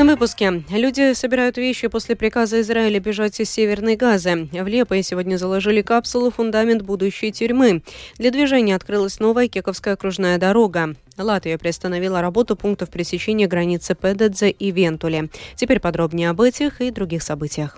этом выпуске. Люди собирают вещи после приказа Израиля бежать из Северной Газы. В Лепое сегодня заложили капсулу «Фундамент будущей тюрьмы». Для движения открылась новая Кековская окружная дорога. Латвия приостановила работу пунктов пресечения границы Педедзе и Вентуле. Теперь подробнее об этих и других событиях.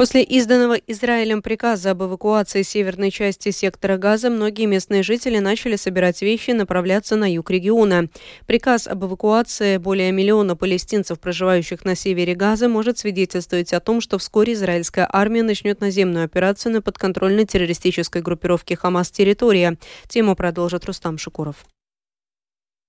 После изданного Израилем приказа об эвакуации северной части сектора Газа, многие местные жители начали собирать вещи и направляться на юг региона. Приказ об эвакуации более миллиона палестинцев, проживающих на севере Газа, может свидетельствовать о том, что вскоре израильская армия начнет наземную операцию на подконтрольной террористической группировке Хамас территория. Тему продолжит Рустам Шукуров.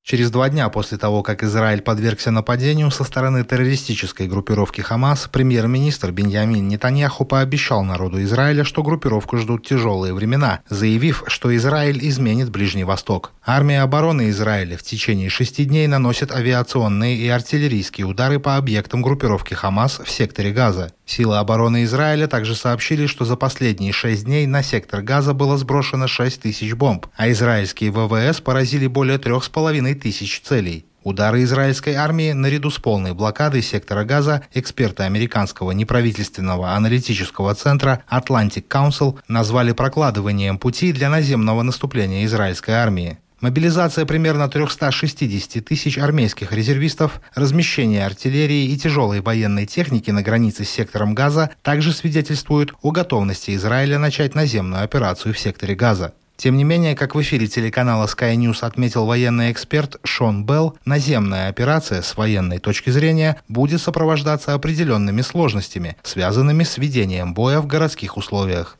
Через два дня после того, как Израиль подвергся нападению со стороны террористической группировки Хамас, премьер-министр Беньямин Нетаньяху пообещал народу Израиля, что группировку ждут тяжелые времена, заявив, что Израиль изменит Ближний Восток. Армия обороны Израиля в течение шести дней наносит авиационные и артиллерийские удары по объектам группировки Хамас в секторе Газа. Силы обороны Израиля также сообщили, что за последние шесть дней на сектор Газа было сброшено 6 тысяч бомб, а израильские ВВС поразили более трех с половиной тысяч целей. Удары израильской армии наряду с полной блокадой сектора Газа эксперты американского неправительственного аналитического центра Atlantic Council назвали прокладыванием пути для наземного наступления израильской армии. Мобилизация примерно 360 тысяч армейских резервистов, размещение артиллерии и тяжелой военной техники на границе с сектором Газа также свидетельствуют о готовности Израиля начать наземную операцию в секторе Газа. Тем не менее, как в эфире телеканала Sky News отметил военный эксперт Шон Белл, наземная операция с военной точки зрения будет сопровождаться определенными сложностями, связанными с ведением боя в городских условиях.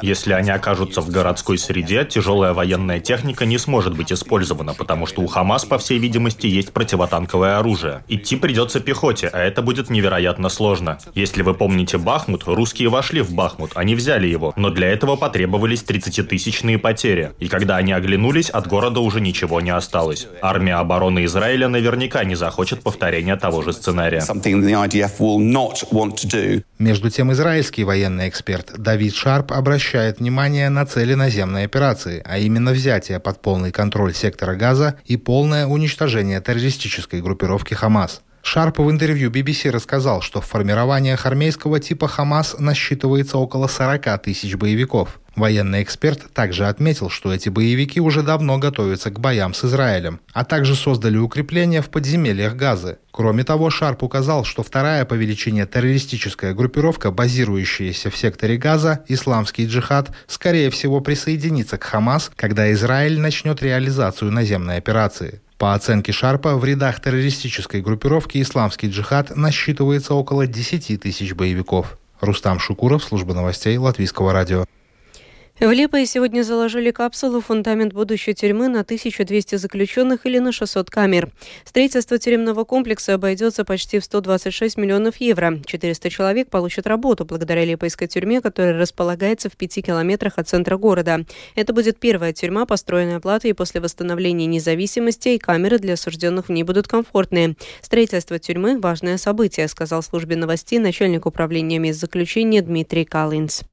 Если они окажутся в городской среде, тяжелая военная техника не сможет быть использована, потому что у Хамас, по всей видимости, есть противотанковое оружие. Идти придется пехоте, а это будет невероятно сложно. Если вы помните Бахмут, русские вошли в Бахмут, они взяли его, но для этого потребовались 30-тысячные потери. И когда они оглянулись, от города уже ничего не осталось. Армия обороны Израиля наверняка не захочет повторения того же сценария. Между тем, израильский военный эксперт Давид Шарп обращает внимание на цели наземной операции, а именно взятие под полный контроль сектора Газа и полное уничтожение террористической группировки Хамас. Шарп в интервью BBC рассказал, что в формированиях армейского типа «Хамас» насчитывается около 40 тысяч боевиков. Военный эксперт также отметил, что эти боевики уже давно готовятся к боям с Израилем, а также создали укрепления в подземельях Газы. Кроме того, Шарп указал, что вторая по величине террористическая группировка, базирующаяся в секторе Газа, исламский джихад, скорее всего присоединится к Хамас, когда Израиль начнет реализацию наземной операции. По оценке Шарпа, в рядах террористической группировки «Исламский джихад» насчитывается около 10 тысяч боевиков. Рустам Шукуров, служба новостей Латвийского радио. В Липое сегодня заложили капсулу «Фундамент будущей тюрьмы» на 1200 заключенных или на 600 камер. Строительство тюремного комплекса обойдется почти в 126 миллионов евро. 400 человек получат работу благодаря Липойской тюрьме, которая располагается в 5 километрах от центра города. Это будет первая тюрьма, построенная в Латвии после восстановления независимости, и камеры для осужденных в ней будут комфортные. Строительство тюрьмы – важное событие, сказал службе новостей начальник управления мест заключения Дмитрий Калинс.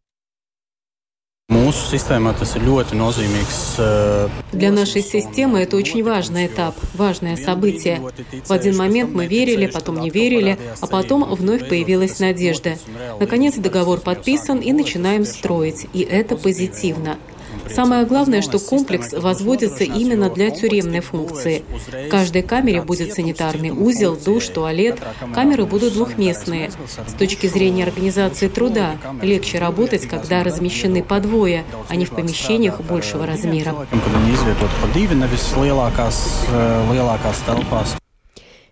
Э, Для нашей системы это очень важный этап, важное событие. В один момент мы верили, потом не верили, а потом вновь появилась надежда. Наконец договор подписан и начинаем строить, и это позитивно. Самое главное, что комплекс возводится именно для тюремной функции. В каждой камере будет санитарный узел, душ, туалет. Камеры будут двухместные. С точки зрения организации труда, легче работать, когда размещены по двое, а не в помещениях большего размера.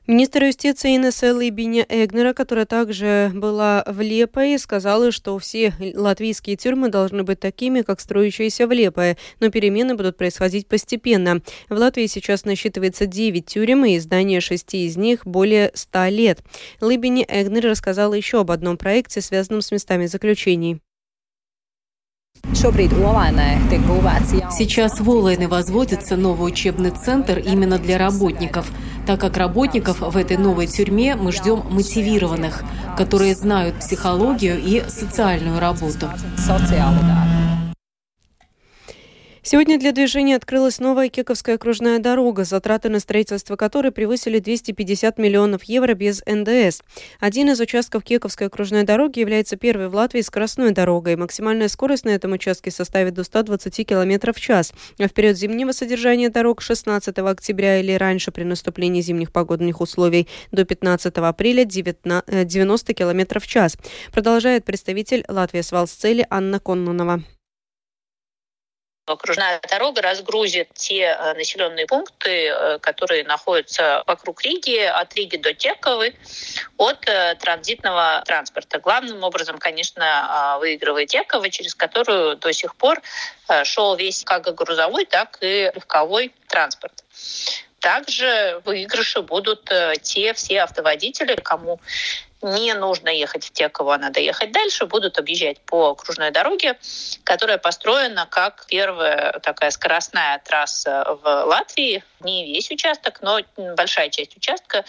Министр юстиции Инесса Лыбиня Эгнера, которая также была в Лепое, сказала, что все латвийские тюрьмы должны быть такими, как строящиеся в Лепое, но перемены будут происходить постепенно. В Латвии сейчас насчитывается 9 тюрем, и здание шести из них более 100 лет. Лыбиня Эгнер рассказала еще об одном проекте, связанном с местами заключений. Сейчас в Олайне возводится новый учебный центр именно для работников, так как работников в этой новой тюрьме мы ждем мотивированных, которые знают психологию и социальную работу. Сегодня для движения открылась новая Кековская окружная дорога, затраты на строительство которой превысили 250 миллионов евро без НДС. Один из участков Кековской окружной дороги является первой в Латвии скоростной дорогой. Максимальная скорость на этом участке составит до 120 км в час. А в период зимнего содержания дорог 16 октября или раньше при наступлении зимних погодных условий до 15 апреля 90 км в час, продолжает представитель Латвии Свалсцели Анна Коннонова. Окружная дорога разгрузит те э, населенные пункты, э, которые находятся вокруг Риги, от Риги до Тековы, от э, транзитного транспорта. Главным образом, конечно, выигрывает Текова, через которую до сих пор шел весь как грузовой, так и легковой транспорт. Также выигрыши будут те все автоводители, кому не нужно ехать в Теково, а надо ехать дальше, будут объезжать по окружной дороге, которая построена как первая такая скоростная трасса в Латвии. Не весь участок, но большая часть участка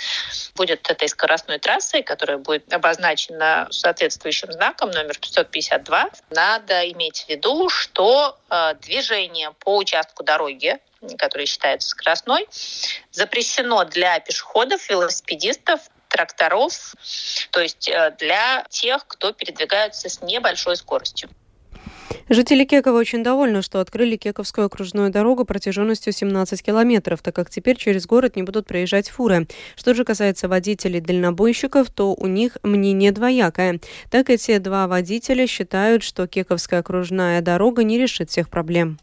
будет этой скоростной трассой, которая будет обозначена соответствующим знаком номер 552. Надо иметь в виду, что э, движение по участку дороги который считается скоростной, запрещено для пешеходов, велосипедистов, тракторов, то есть э, для тех, кто передвигается с небольшой скоростью. Жители Кекова очень довольны, что открыли Кековскую окружную дорогу протяженностью 17 километров, так как теперь через город не будут проезжать фуры. Что же касается водителей-дальнобойщиков, то у них мнение двоякое. Так эти два водителя считают, что Кековская окружная дорога не решит всех проблем.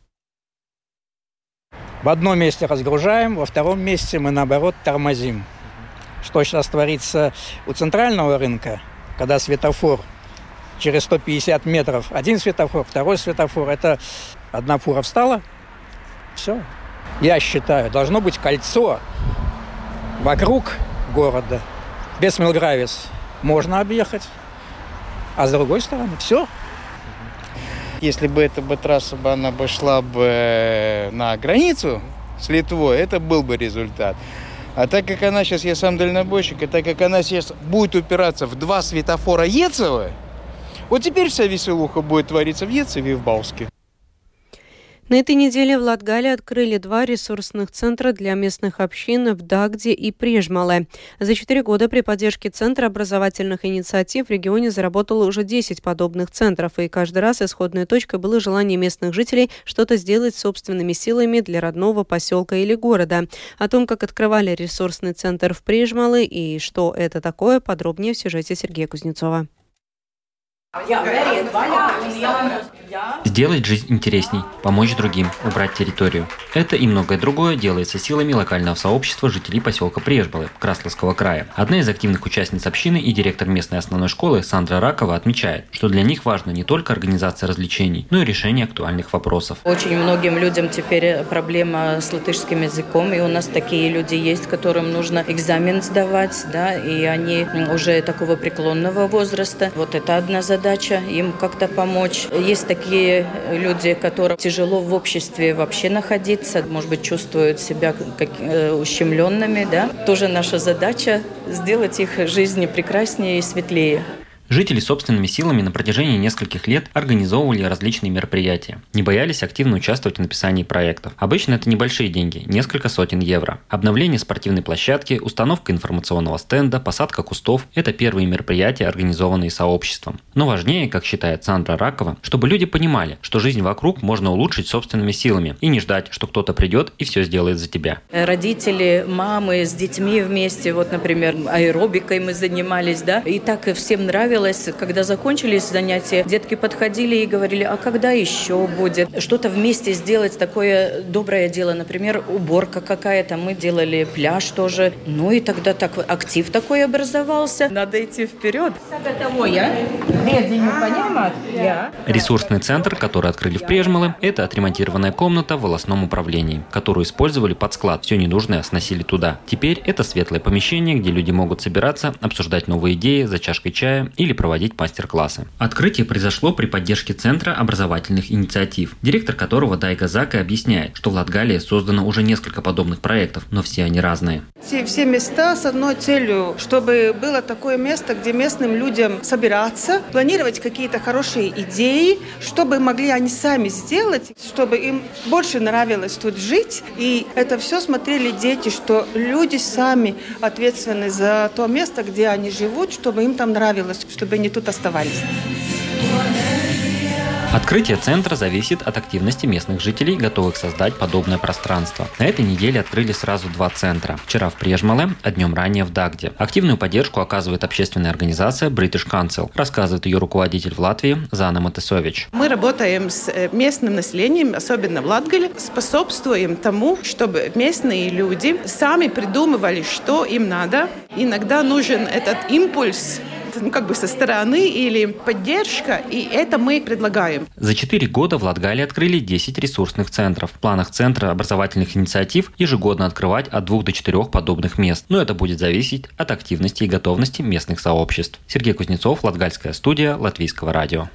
В одном месте разгружаем, во втором месте мы, наоборот, тормозим что сейчас творится у центрального рынка, когда светофор через 150 метров, один светофор, второй светофор, это одна фура встала, все. Я считаю, должно быть кольцо вокруг города. Без Милгравис можно объехать, а с другой стороны все. Если бы эта бы трасса бы она бы шла бы э, на границу с Литвой, это был бы результат. А так как она сейчас, я сам дальнобойщик, и так как она сейчас будет упираться в два светофора Ецева, вот теперь вся веселуха будет твориться в Ецеве и в Бауске. На этой неделе в Латгале открыли два ресурсных центра для местных общин в Дагде и Прижмале. За четыре года при поддержке Центра образовательных инициатив в регионе заработало уже 10 подобных центров, и каждый раз исходной точкой было желание местных жителей что-то сделать собственными силами для родного поселка или города. О том, как открывали ресурсный центр в Прижмале и что это такое, подробнее в сюжете Сергея Кузнецова. Сделать жизнь интересней, помочь другим, убрать территорию. Это и многое другое делается силами локального сообщества жителей поселка Прежбалы Красловского края. Одна из активных участниц общины и директор местной основной школы Сандра Ракова отмечает, что для них важна не только организация развлечений, но и решение актуальных вопросов. Очень многим людям теперь проблема с латышским языком, и у нас такие люди есть, которым нужно экзамен сдавать, да, и они уже такого преклонного возраста. Вот это одна задача задача им как-то помочь. Есть такие люди, которым тяжело в обществе вообще находиться, может быть, чувствуют себя как, э, ущемленными. Да? Тоже наша задача сделать их жизни прекраснее и светлее. Жители собственными силами на протяжении нескольких лет организовывали различные мероприятия. Не боялись активно участвовать в написании проектов. Обычно это небольшие деньги, несколько сотен евро. Обновление спортивной площадки, установка информационного стенда, посадка кустов – это первые мероприятия, организованные сообществом. Но важнее, как считает Сандра Ракова, чтобы люди понимали, что жизнь вокруг можно улучшить собственными силами и не ждать, что кто-то придет и все сделает за тебя. Родители, мамы с детьми вместе, вот, например, аэробикой мы занимались, да, и так всем нравилось нравилось, когда закончились занятия, детки подходили и говорили, а когда еще будет? Что-то вместе сделать, такое доброе дело, например, уборка какая-то, мы делали пляж тоже. Ну и тогда так актив такой образовался. Надо идти вперед. Ресурсный центр, который открыли в Прежмалы, это отремонтированная комната в волосном управлении, которую использовали под склад. Все ненужное сносили туда. Теперь это светлое помещение, где люди могут собираться, обсуждать новые идеи за чашкой чая или запретили проводить мастер-классы. Открытие произошло при поддержке Центра образовательных инициатив, директор которого Дайга Зака объясняет, что в Латгалии создано уже несколько подобных проектов, но все они разные. Все, все места с одной целью, чтобы было такое место, где местным людям собираться, планировать какие-то хорошие идеи, чтобы могли они сами сделать, чтобы им больше нравилось тут жить. И это все смотрели дети, что люди сами ответственны за то место, где они живут, чтобы им там нравилось, чтобы они тут оставались. Открытие центра зависит от активности местных жителей, готовых создать подобное пространство. На этой неделе открыли сразу два центра. Вчера в Прежмале, а днем ранее в Дагде. Активную поддержку оказывает общественная организация British Council, рассказывает ее руководитель в Латвии Зана Матесович. Мы работаем с э, местным населением, особенно в Латгале, способствуем тому, чтобы местные люди сами придумывали, что им надо. Иногда нужен этот импульс ну, как бы со стороны или поддержка, и это мы предлагаем. За четыре года в Латгалии открыли 10 ресурсных центров. В планах Центра образовательных инициатив ежегодно открывать от двух до четырех подобных мест, но это будет зависеть от активности и готовности местных сообществ. Сергей Кузнецов, Латгальская студия, Латвийского радио.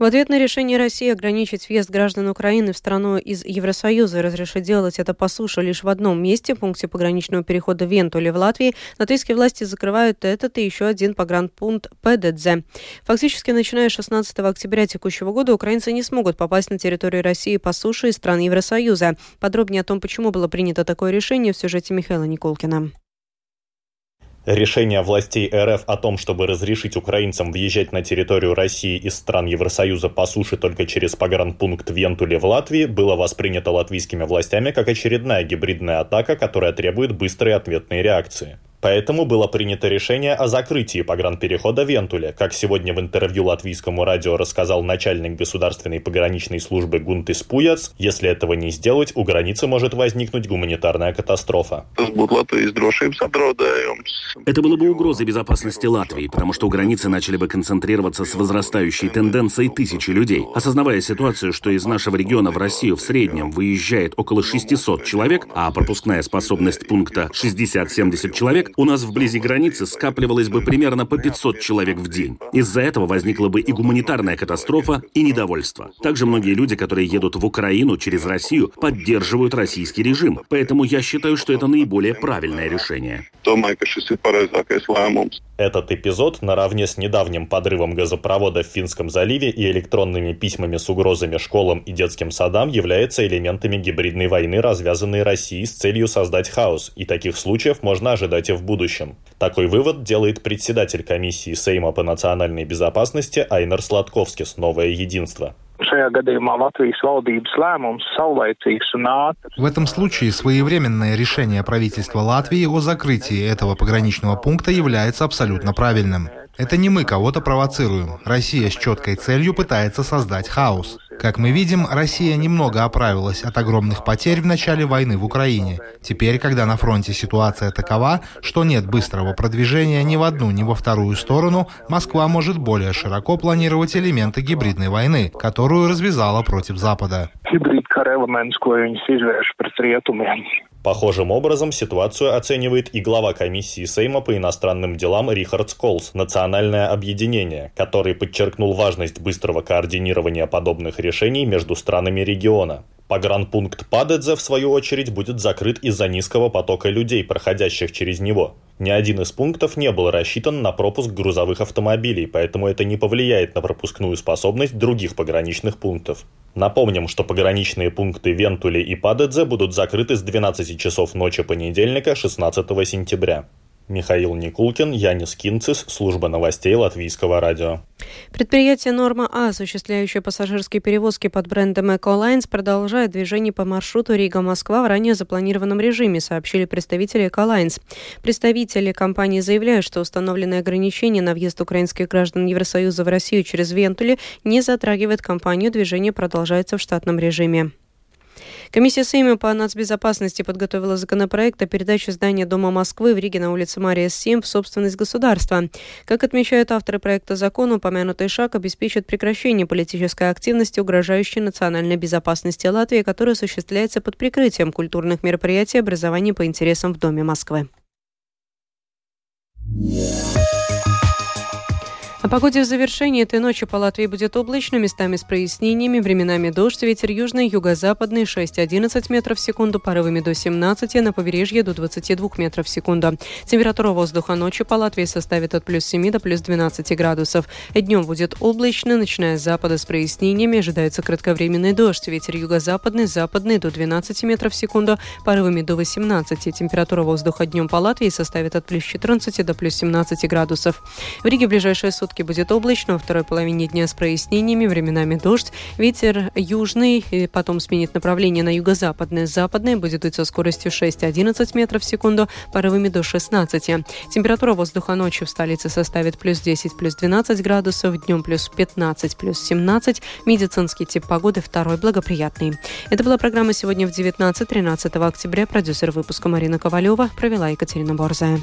В ответ на решение России ограничить въезд граждан Украины в страну из Евросоюза и разрешить делать это по суше лишь в одном месте, пункте пограничного перехода Вентули в Латвии, латвийские власти закрывают этот и еще один погранпункт Педедзе. Фактически, начиная с 16 октября текущего года, украинцы не смогут попасть на территорию России по суше из стран Евросоюза. Подробнее о том, почему было принято такое решение, в сюжете Михаила Николкина. Решение властей РФ о том, чтобы разрешить украинцам въезжать на территорию России из стран Евросоюза по суше только через погранпункт Вентуле в Латвии, было воспринято латвийскими властями как очередная гибридная атака, которая требует быстрой ответной реакции. Поэтому было принято решение о закрытии погранперехода Вентуля, как сегодня в интервью латвийскому радио рассказал начальник государственной пограничной службы Гунтис Пуяц, если этого не сделать, у границы может возникнуть гуманитарная катастрофа. Это было бы угрозой безопасности Латвии, потому что у границы начали бы концентрироваться с возрастающей тенденцией тысячи людей. Осознавая ситуацию, что из нашего региона в Россию в среднем выезжает около 600 человек, а пропускная способность пункта 60-70 человек, у нас вблизи границы скапливалось бы примерно по 500 человек в день. Из-за этого возникла бы и гуманитарная катастрофа, и недовольство. Также многие люди, которые едут в Украину через Россию, поддерживают российский режим. Поэтому я считаю, что это наиболее правильное решение. Этот эпизод, наравне с недавним подрывом газопровода в Финском заливе и электронными письмами с угрозами школам и детским садам, является элементами гибридной войны, развязанной Россией с целью создать хаос, и таких случаев можно ожидать и в будущем. Такой вывод делает председатель комиссии Сейма по национальной безопасности Айнер Сладковскис «Новое единство». В этом случае своевременное решение правительства Латвии о закрытии этого пограничного пункта является абсолютно правильным. Это не мы кого-то провоцируем. Россия с четкой целью пытается создать хаос. Как мы видим, Россия немного оправилась от огромных потерь в начале войны в Украине. Теперь, когда на фронте ситуация такова, что нет быстрого продвижения ни в одну, ни во вторую сторону, Москва может более широко планировать элементы гибридной войны, которую развязала против Запада. Похожим образом ситуацию оценивает и глава комиссии Сейма по иностранным делам Рихард Сколс, национальное объединение, который подчеркнул важность быстрого координирования подобных решений между странами региона. Погранпункт Падедзе, в свою очередь, будет закрыт из-за низкого потока людей, проходящих через него. Ни один из пунктов не был рассчитан на пропуск грузовых автомобилей, поэтому это не повлияет на пропускную способность других пограничных пунктов. Напомним, что пограничные пункты Вентули и Падедзе будут закрыты с 12 часов ночи понедельника 16 сентября. Михаил Никулкин, Янис Кинцис, служба новостей Латвийского радио. Предприятие «Норма А», осуществляющее пассажирские перевозки под брендом «Эколайнс», продолжает движение по маршруту Рига-Москва в ранее запланированном режиме, сообщили представители «Эколайнс». Представители компании заявляют, что установленные ограничения на въезд украинских граждан Евросоюза в Россию через Вентули не затрагивает компанию, движение продолжается в штатном режиме. Комиссия Сейма по нацбезопасности подготовила законопроект о передаче здания Дома Москвы в Риге на улице Мария 7 в собственность государства. Как отмечают авторы проекта закона, упомянутый шаг обеспечит прекращение политической активности, угрожающей национальной безопасности Латвии, которая осуществляется под прикрытием культурных мероприятий образования по интересам в Доме Москвы. Погоде в завершении этой ночи по Латвии будет облачно, местами с прояснениями, временами дождь, ветер южный, юго-западный 6-11 метров в секунду, порывами до 17, на побережье до 22 метров в секунду. Температура воздуха ночью по Латвии составит от плюс 7 до плюс 12 градусов. Днем будет облачно, начиная с запада с прояснениями, ожидается кратковременный дождь, ветер юго-западный, западный до 12 метров в секунду, порывами до 18. Температура воздуха днем по Латвии составит от плюс 14 до плюс 17 градусов. В Риге в ближайшие сутки сутки будет облачно, во второй половине дня с прояснениями, временами дождь. Ветер южный, и потом сменит направление на юго-западное. Западное будет дуть со скоростью 6-11 метров в секунду, порывами до 16. Температура воздуха ночью в столице составит плюс 10, плюс 12 градусов, днем плюс 15, плюс 17. Медицинский тип погоды второй благоприятный. Это была программа сегодня в 19-13 октября. Продюсер выпуска Марина Ковалева провела Екатерина Борзая.